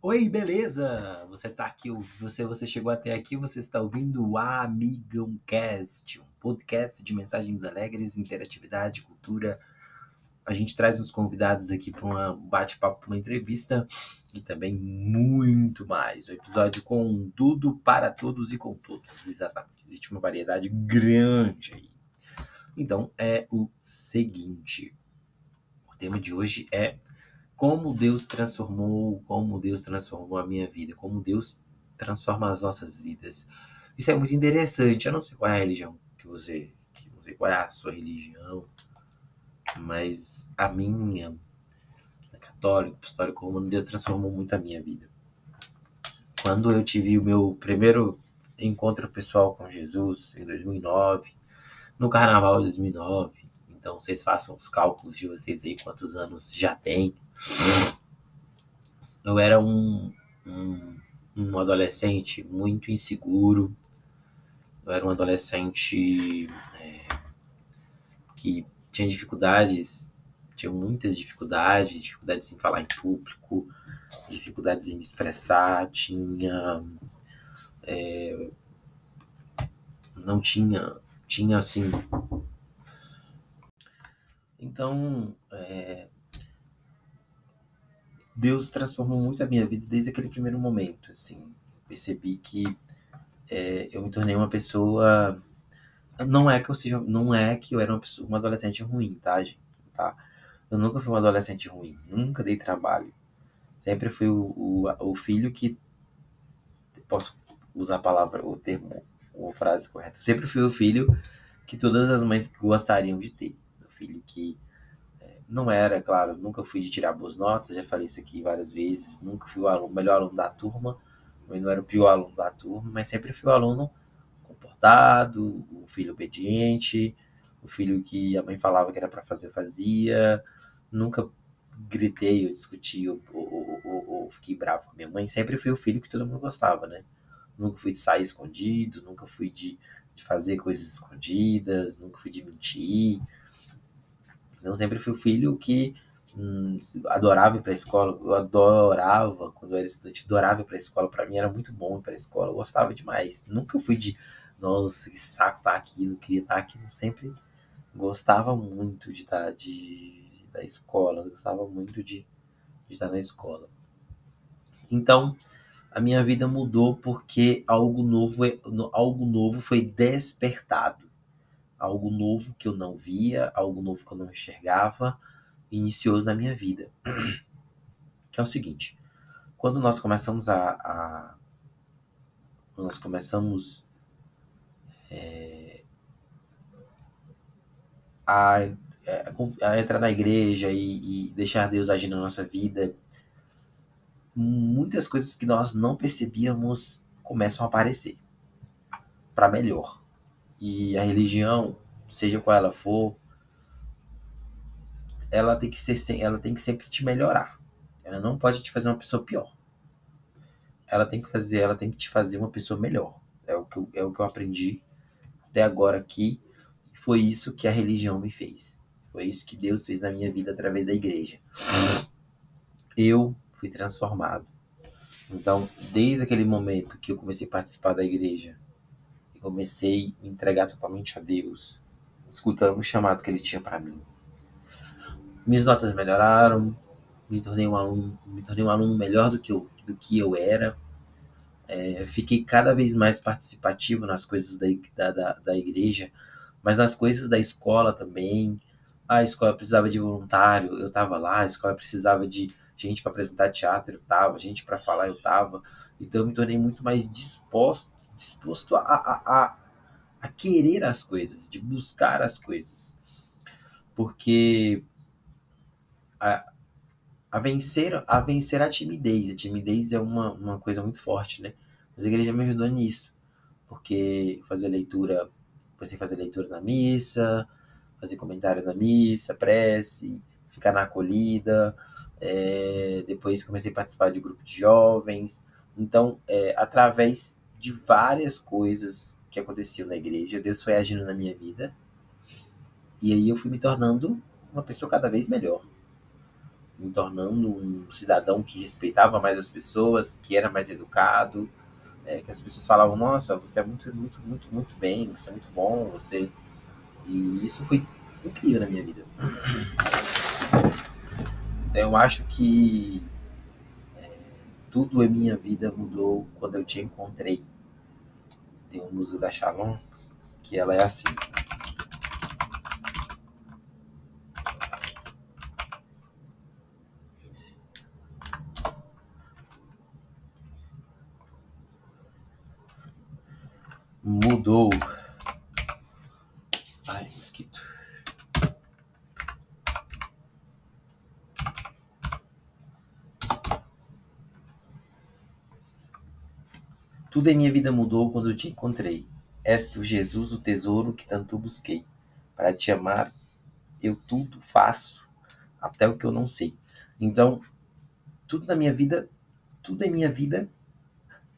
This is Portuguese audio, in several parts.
Oi, beleza? Você tá aqui, você, você chegou até aqui, você está ouvindo o Amigão Cast, um podcast de mensagens alegres, interatividade, cultura. A gente traz uns convidados aqui para um bate-papo, uma entrevista e também muito mais. O episódio com tudo para todos e com todos, exatamente. Existe uma variedade grande aí. Então é o seguinte: o tema de hoje é como Deus transformou, como Deus transformou a minha vida, como Deus transforma as nossas vidas. Isso é muito interessante. Eu não sei qual é a religião que você, que você qual é a sua religião, mas a minha, a católica, apostólica romana, Deus transformou muito a minha vida. Quando eu tive o meu primeiro encontro pessoal com Jesus em 2009, no carnaval de 2009, então vocês façam os cálculos de vocês aí, quantos anos já tem. Eu era um, um, um adolescente muito inseguro. Eu era um adolescente é, que tinha dificuldades, tinha muitas dificuldades, dificuldades em falar em público, dificuldades em me expressar, tinha. É, não tinha. Tinha assim então, é, Deus transformou muito a minha vida desde aquele primeiro momento. Assim, percebi que é, eu me tornei uma pessoa. Não é que eu seja, não é que eu era uma, pessoa, uma adolescente ruim, tá, gente? Tá? Eu nunca fui uma adolescente ruim, nunca dei trabalho. Sempre fui o, o, o filho que posso usar a palavra, o termo, a frase correta. Sempre fui o filho que todas as mães gostariam de ter filho que não era, claro, nunca fui de tirar boas notas, já falei isso aqui várias vezes, nunca fui o aluno, melhor aluno da turma, eu não era o pior aluno da turma, mas sempre fui o aluno comportado, o filho obediente, o filho que a mãe falava que era para fazer, fazia, nunca gritei ou discuti ou, ou, ou, ou, fiquei bravo com minha mãe, sempre fui o filho que todo mundo gostava, né? Nunca fui de sair escondido, nunca fui de, de fazer coisas escondidas, nunca fui de mentir, eu sempre fui o filho que hum, adorava ir para a escola. Eu adorava, quando eu era estudante, adorava ir para a escola. Para mim era muito bom ir para a escola. Eu gostava demais. Nunca fui de, nossa, que saco tá aqui, não queria estar tá aqui. Eu sempre gostava muito de estar tá, de, da escola. Eu gostava muito de, de estar na escola. Então, a minha vida mudou porque algo novo, é, algo novo foi despertado algo novo que eu não via, algo novo que eu não enxergava, iniciou na minha vida. Que é o seguinte: quando nós começamos a. a nós começamos é, a, é, a, entrar na igreja e, e deixar Deus agir na nossa vida, muitas coisas que nós não percebíamos começam a aparecer para melhor. E a religião, seja qual ela for, ela tem que ser, ela tem que sempre te melhorar. Ela não pode te fazer uma pessoa pior. Ela tem que fazer, ela tem que te fazer uma pessoa melhor. É o que eu, é o que eu aprendi até agora aqui. Foi isso que a religião me fez. Foi isso que Deus fez na minha vida através da igreja. Eu fui transformado. Então, desde aquele momento que eu comecei a participar da igreja, e comecei a entregar totalmente a Deus, escutando o chamado que Ele tinha para mim. Minhas notas melhoraram, me tornei um aluno, me tornei um aluno melhor do que eu, do que eu era. É, fiquei cada vez mais participativo nas coisas da, da, da igreja, mas nas coisas da escola também. A escola precisava de voluntário, eu estava lá. A escola precisava de gente para apresentar teatro, eu estava. Gente para falar, eu estava. Então eu me tornei muito mais disposto disposto a, a, a, a querer as coisas, de buscar as coisas. Porque a, a vencer a vencer a timidez. A timidez é uma, uma coisa muito forte, né? Mas a igreja me ajudou nisso. Porque fazer leitura, comecei fazer leitura na missa, fazer comentário na missa, prece, ficar na acolhida. É, depois comecei a participar de grupo de jovens. Então, é, através de várias coisas que aconteciam na igreja. Deus foi agindo na minha vida. E aí eu fui me tornando uma pessoa cada vez melhor. me tornando um cidadão que respeitava mais as pessoas, que era mais educado, é, que as pessoas falavam, nossa, você é muito, muito, muito, muito bem, você é muito bom, você. E isso foi incrível na minha vida. Então eu acho que tudo em minha vida mudou quando eu te encontrei. Tem uma música da Shalom que ela é assim. Mudou. Ai, mosquito. Tudo em minha vida mudou quando eu te encontrei. És tu, Jesus, o tesouro que tanto busquei. Para te amar, eu tudo faço, até o que eu não sei. Então, tudo na minha vida, tudo em minha vida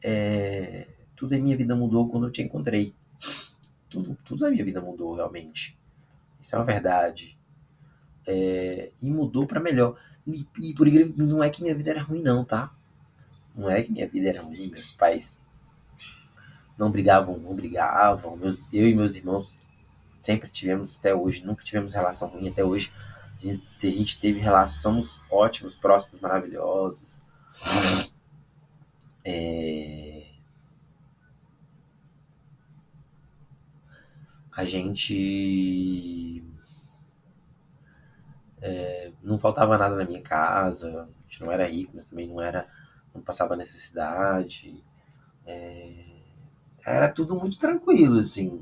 é, tudo em minha vida mudou quando eu te encontrei. Tudo, tudo na minha vida mudou realmente. Isso é uma verdade. É, e mudou para melhor. E, e por incrível, não é que minha vida era ruim, não, tá? Não é que minha vida era ruim. Meus pais não brigavam, não brigavam. Meus, eu e meus irmãos sempre tivemos, até hoje, nunca tivemos relação ruim até hoje. A gente, a gente teve relação, somos ótimos, próximos, maravilhosos. É, a gente é, não faltava nada na minha casa, a gente não era rico, mas também não era, não passava necessidade, é, era tudo muito tranquilo, assim.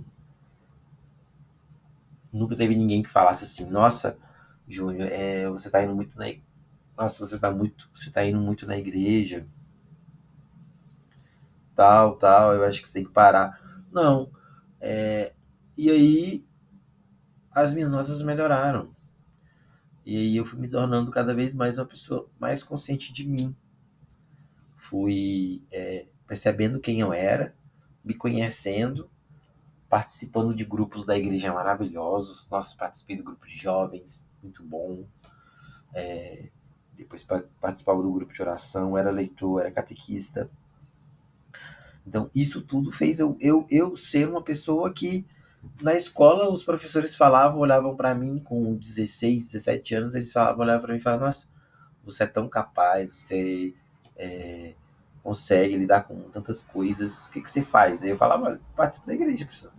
Nunca teve ninguém que falasse assim, nossa, Júnior, é, você tá indo muito na nossa, você tá muito, você tá indo muito na igreja, tal, tal, eu acho que você tem que parar. Não, é, e aí as minhas notas melhoraram. E aí eu fui me tornando cada vez mais uma pessoa mais consciente de mim. Fui é, percebendo quem eu era, me conhecendo, participando de grupos da igreja maravilhosos. Nossa, participei do grupo de jovens, muito bom. É, depois participava do grupo de oração, era leitor, era catequista. Então, isso tudo fez eu, eu, eu ser uma pessoa que na escola, os professores falavam, olhavam para mim com 16, 17 anos, eles falavam, olhavam para mim e falavam, nossa, você é tão capaz, você é, consegue lidar com tantas coisas, o que, que você faz? Aí eu falava, olha, participa da igreja, professor.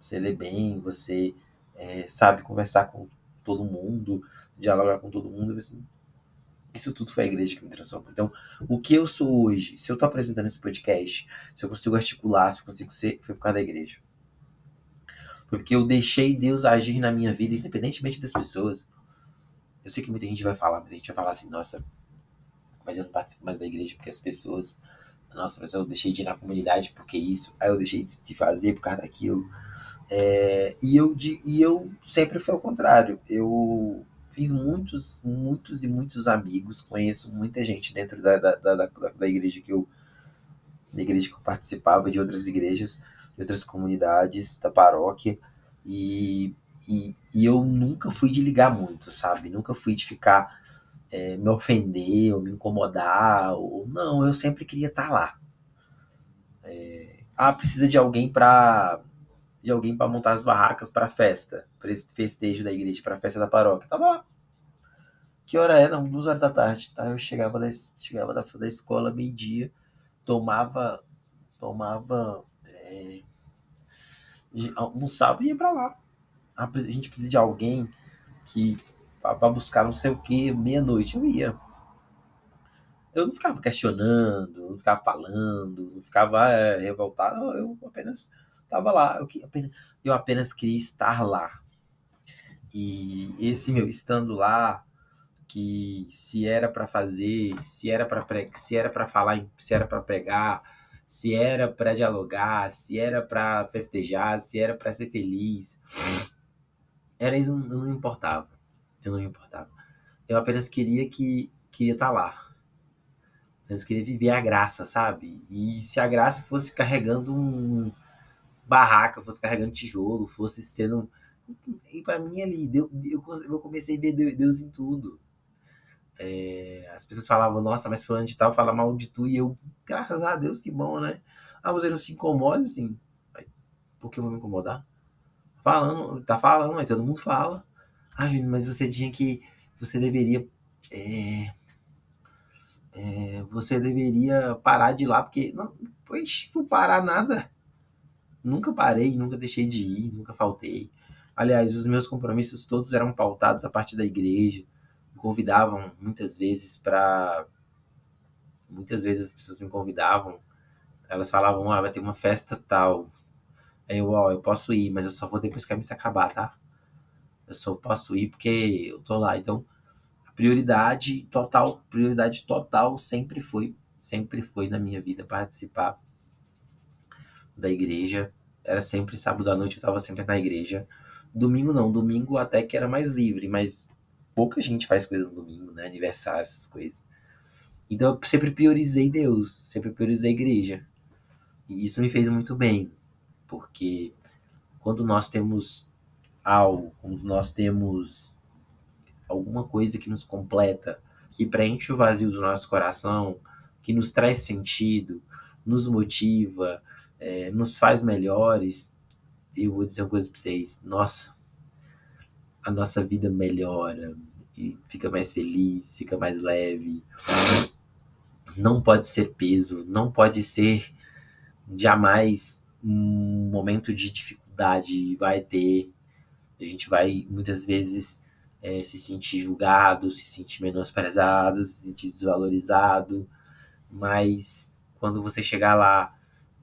Você lê bem, você é, sabe conversar com todo mundo, dialogar com todo mundo. Assim, isso tudo foi a igreja que me transformou. Então, o que eu sou hoje, se eu estou apresentando esse podcast, se eu consigo articular, se eu consigo ser, foi por causa da igreja. Porque eu deixei Deus agir na minha vida, independentemente das pessoas. Eu sei que muita gente vai falar, mas a gente vai falar assim, nossa, mas eu não participo mais da igreja porque as pessoas. Nossa, mas eu deixei de ir na comunidade porque isso, aí eu deixei de fazer por causa daquilo. É, e, eu, de, e eu sempre foi ao contrário. Eu fiz muitos, muitos e muitos amigos, conheço muita gente dentro da, da, da, da igreja que eu da igreja que eu participava, de outras igrejas de outras comunidades da paróquia e, e, e, eu nunca fui de ligar muito, sabe? Nunca fui de ficar é, me ofender ou me incomodar, ou não, eu sempre queria estar lá. É, ah, precisa de alguém para de alguém para montar as barracas para festa, para esse festejo da igreja, para festa da paróquia. Tava lá. Que hora era? Duas horas da tarde, tá? Eu chegava da, chegava da, da escola meio-dia, tomava tomava é, almoçava e ia para lá. A gente precisa de alguém que para buscar não sei o que, meia-noite eu ia. Eu não ficava questionando, não ficava falando, não ficava é, revoltado, eu apenas estava lá, eu apenas, eu apenas queria estar lá. E esse meu estando lá, que se era para fazer, se era para se era para falar, se era para pregar, se era para dialogar, se era para festejar, se era para ser feliz. Era isso, não, não importava. Eu não me importava. Eu apenas queria que queria estar tá lá. Eu queria viver a graça, sabe? E se a graça fosse carregando um barraca, fosse carregando tijolo, fosse sendo e para mim ali, eu comecei a ver Deus em tudo. é, as pessoas falavam, nossa, mas fulano de tal fala mal de tu, e eu, graças a Deus, que bom, né? Ah, você não se incomoda, assim, por que eu vou me incomodar? Falando, tá falando, aí todo mundo fala. Ah, Júnior, mas você tinha que, você deveria, é, é, você deveria parar de ir lá, porque, não, pois, não parar nada. Nunca parei, nunca deixei de ir, nunca faltei. Aliás, os meus compromissos todos eram pautados a partir da igreja. Me convidavam muitas vezes para. Muitas vezes as pessoas me convidavam. Elas falavam, ah, vai ter uma festa tal. Aí eu, ó, eu posso ir, mas eu só vou depois que a missa acabar, tá? Eu só posso ir porque eu tô lá. Então, a prioridade total, prioridade total sempre foi, sempre foi na minha vida participar da igreja. Era sempre sábado à noite, eu tava sempre na igreja. Domingo não, domingo até que era mais livre, mas pouca gente faz coisa no domingo, né? Aniversário, essas coisas. Então eu sempre priorizei Deus, sempre priorizei a igreja. E isso me fez muito bem, porque quando nós temos algo, quando nós temos alguma coisa que nos completa, que preenche o vazio do nosso coração, que nos traz sentido, nos motiva, é, nos faz melhores, eu vou dizer uma coisa para vocês, nossa, a nossa vida melhora e fica mais feliz, fica mais leve. Não pode ser peso, não pode ser jamais um momento de dificuldade vai ter. A gente vai muitas vezes é, se sentir julgado, se sentir menosprezado, se sentir desvalorizado, mas quando você chegar lá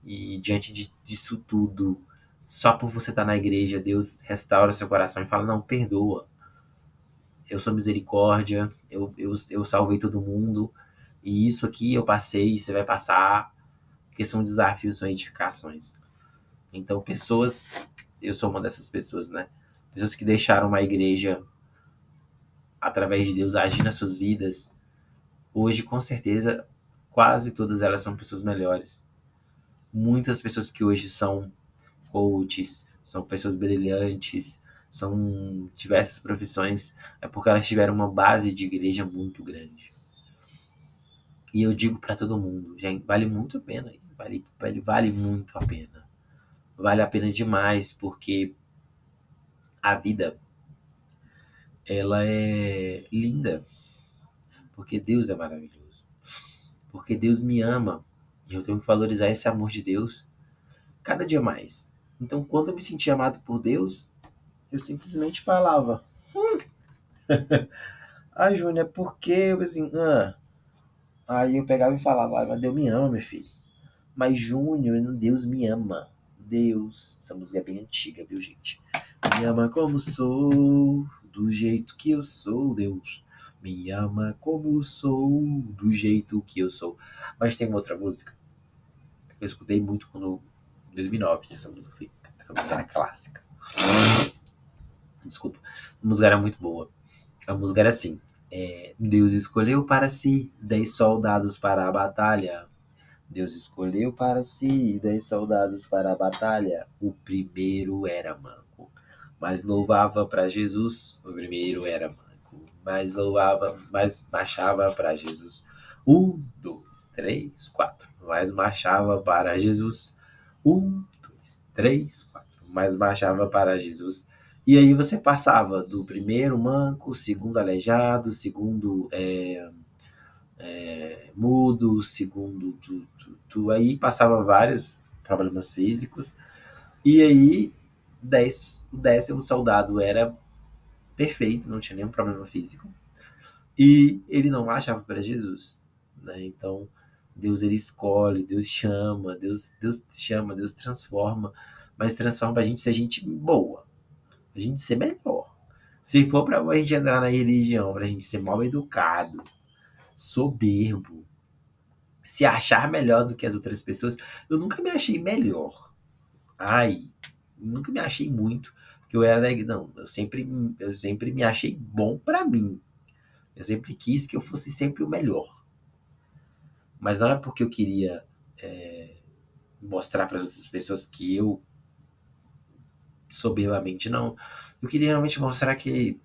e diante de, disso tudo só por você estar na igreja, Deus restaura seu coração e fala: Não, perdoa. Eu sou misericórdia, eu, eu, eu salvei todo mundo, e isso aqui eu passei, você vai passar, porque são desafios, são edificações. Então, pessoas, eu sou uma dessas pessoas, né? Pessoas que deixaram uma igreja através de Deus agir nas suas vidas, hoje, com certeza, quase todas elas são pessoas melhores. Muitas pessoas que hoje são coaches, são pessoas brilhantes, são diversas profissões, é porque elas tiveram uma base de igreja muito grande. E eu digo para todo mundo, gente, vale muito a pena, vale, vale, vale muito a pena. Vale a pena demais, porque a vida ela é linda. Porque Deus é maravilhoso. Porque Deus me ama. E eu tenho que valorizar esse amor de Deus cada dia mais. Então, quando eu me sentia amado por Deus, eu simplesmente falava. Hum. ah, Júnior, é porque eu assim, ah. Aí eu pegava e falava, ah, mas Deus me ama, meu filho. Mas Júnior, Deus me ama. Deus, essa música é bem antiga, viu, gente? Me ama como sou, do jeito que eu sou, Deus. Me ama como sou, do jeito que eu sou. Mas tem uma outra música que eu escutei muito quando 2009, essa música foi, essa música era clássica. Desculpa. A música era muito boa. A música era assim: é, Deus escolheu para si dez soldados para a batalha. Deus escolheu para si dez soldados para a batalha. O primeiro era manco, mas louvava para Jesus. O primeiro era manco, mas louvava, mas marchava para Jesus. Um, dois, três, quatro. Mas marchava para Jesus. Um, dois, três, quatro. Mas baixava para Jesus. E aí você passava do primeiro manco, segundo aleijado, segundo é, é, mudo, segundo tu, tu, tu, aí passava vários problemas físicos. E aí dez, o décimo soldado era perfeito, não tinha nenhum problema físico. E ele não achava para Jesus. Né? Então Deus ele escolhe, Deus chama, Deus, Deus chama, Deus transforma, mas transforma a gente ser gente boa, a gente ser melhor. Se for para a gente entrar na religião, para a gente ser mal educado, soberbo, se achar melhor do que as outras pessoas, eu nunca me achei melhor. Ai, nunca me achei muito, porque eu era não, eu sempre eu sempre me achei bom para mim. Eu sempre quis que eu fosse sempre o melhor. Mas não é porque eu queria é, mostrar para as outras pessoas que eu soberbamente, não. Eu queria realmente mostrar que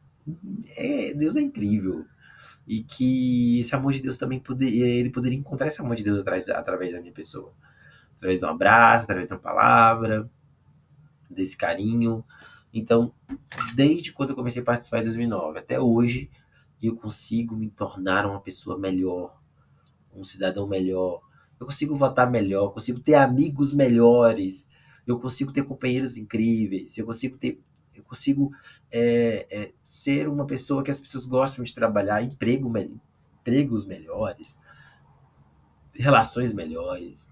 é, Deus é incrível. e que esse amor de Deus também poderia, ele poderia encontrar esse amor de Deus através, através da minha pessoa. Através de um abraço, através de uma palavra, desse carinho. Então, desde quando eu comecei a participar em 2009 até hoje, eu consigo me tornar uma pessoa melhor, um cidadão melhor. Eu consigo votar melhor, consigo ter amigos melhores, eu consigo ter companheiros incríveis, eu consigo ter eu consigo é, é, ser uma pessoa que as pessoas gostam de trabalhar, emprego, empregos melhores, relações melhores,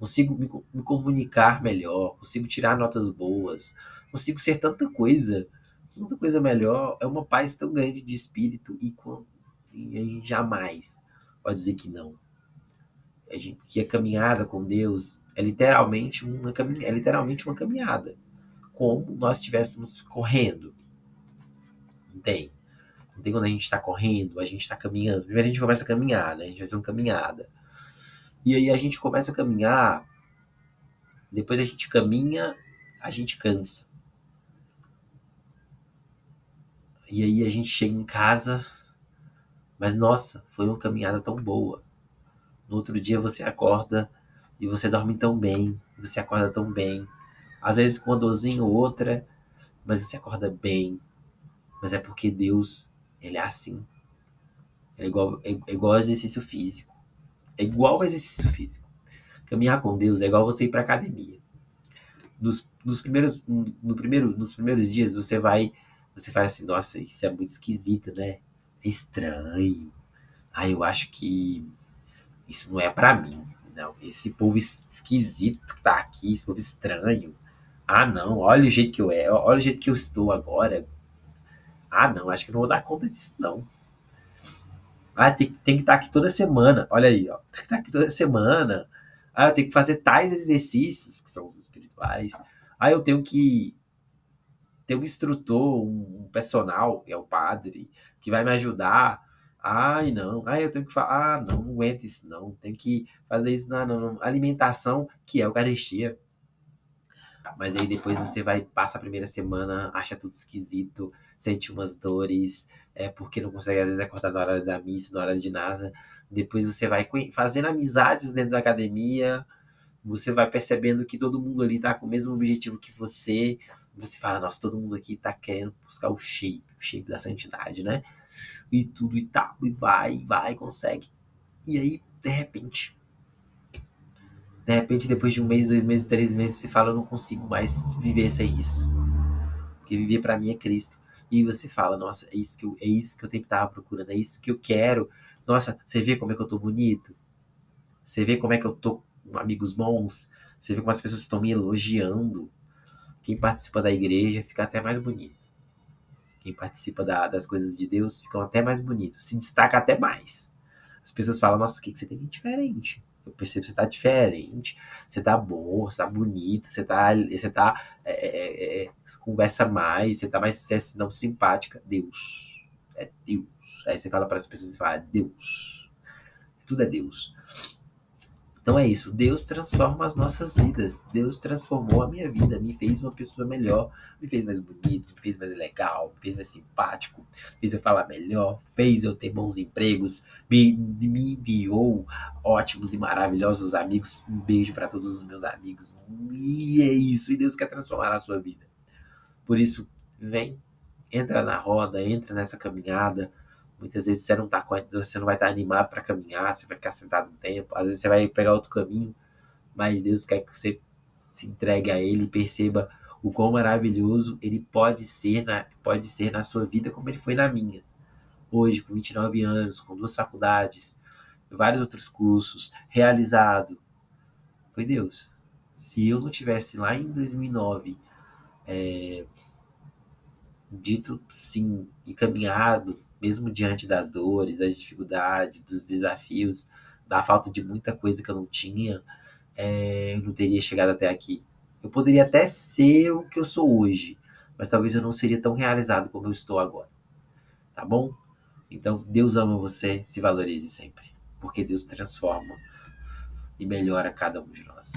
consigo me, me, comunicar melhor, consigo tirar notas boas, consigo ser tanta coisa, tanta coisa melhor, é uma paz tão grande de espírito e, e a gente jamais pode dizer que não. A gente, que a caminhada com Deus é literalmente uma, é literalmente uma caminhada como nós estivéssemos correndo. Não tem. Não tem quando a gente está correndo, a gente está caminhando. Primeiro a gente começa a caminhar, né? A gente vai fazer uma caminhada. E aí a gente começa a caminhar, depois a gente caminha, a gente cansa. E aí a gente chega em casa, mas nossa, foi uma caminhada tão boa. No outro dia você acorda e você dorme tão bem, você acorda tão bem, às vezes com uma dorzinha ou outra, mas você acorda bem. Mas é porque Deus, ele é assim. É igual, é, é igual exercício físico. É igual exercício físico. Caminhar com Deus é igual você ir para academia. Nos, nos, primeiros, no primeiro, nos primeiros dias você vai, você fala assim, nossa, isso é muito esquisito, né? É estranho. Ah, eu acho que isso não é para mim. Não, esse povo esquisito que tá aqui, esse povo estranho. Ah, não, olha o jeito que eu é, olha o jeito que eu estou agora. Ah, não, acho que não vou dar conta disso, não. Ah, tem, tem que estar aqui toda semana. Olha aí, ó. Tem que estar aqui toda semana. Ah, eu tenho que fazer tais exercícios, que são os espirituais. Ah, eu tenho que ter um instrutor, um, personal, que é o padre, que vai me ajudar. Ai, não. Ah, eu tenho que falar. Ah, não, não aguento isso, não. Tenho que fazer isso na, alimentação, que é Eucaristia. Mas aí depois você vai, passa a primeira semana, acha tudo esquisito, sente umas dores, é porque não consegue às vezes acordar na hora da missa, na hora de nada. Depois você vai fazendo amizades dentro da academia, você vai percebendo que todo mundo ali tá com o mesmo objetivo que você. Você fala, nossa, todo mundo aqui tá querendo buscar o shape, o shape da santidade, né? E tudo e tal, e vai, vai, consegue. E aí, de repente, de repente, depois de um mês, dois meses, três meses, você fala, eu não consigo mais viver sem isso. Porque viver para mim é Cristo. E você fala, nossa, é isso que eu, é isso que eu sempre tava procurando, é isso que eu quero. Nossa, você vê como é que eu tô bonito? Você vê como é que eu tô com amigos bons? Você vê como as pessoas estão me elogiando? Quem participa da igreja fica até mais bonito. Quem participa da, das coisas de Deus fica até mais bonito. Se destaca até mais. As pessoas falam, nossa, o que, que você tem de diferente? Eu percebo que você tá diferente, você tá boa, você tá bonita, você tá. Você tá. É, é, é, conversa mais, você tá mais você é, não simpática. Deus. É Deus. Aí você fala para as pessoas e fala, Deus. Tudo é Deus. Então é isso. Deus transforma as nossas vidas. Deus transformou a minha vida, me fez uma pessoa melhor, me fez mais bonito, me fez mais legal, me fez mais simpático, fez eu falar melhor, fez eu ter bons empregos, me, me enviou ótimos e maravilhosos amigos. Um beijo para todos os meus amigos. E é isso. E Deus quer transformar a sua vida. Por isso, vem, entra na roda, entra nessa caminhada Muitas vezes você não, tá, você não vai estar animado para caminhar, você vai ficar sentado um tempo, às vezes você vai pegar outro caminho, mas Deus quer que você se entregue a Ele e perceba o quão maravilhoso Ele pode ser, na, pode ser na sua vida como Ele foi na minha. Hoje, com 29 anos, com duas faculdades, vários outros cursos, realizado. Foi Deus. Se eu não tivesse lá em 2009 é, dito sim e caminhado mesmo diante das dores, das dificuldades, dos desafios, da falta de muita coisa que eu não tinha, é, eu não teria chegado até aqui. Eu poderia até ser o que eu sou hoje, mas talvez eu não seria tão realizado como eu estou agora. Tá bom? Então, Deus ama você, se valorize sempre, porque Deus transforma e melhora cada um de nós.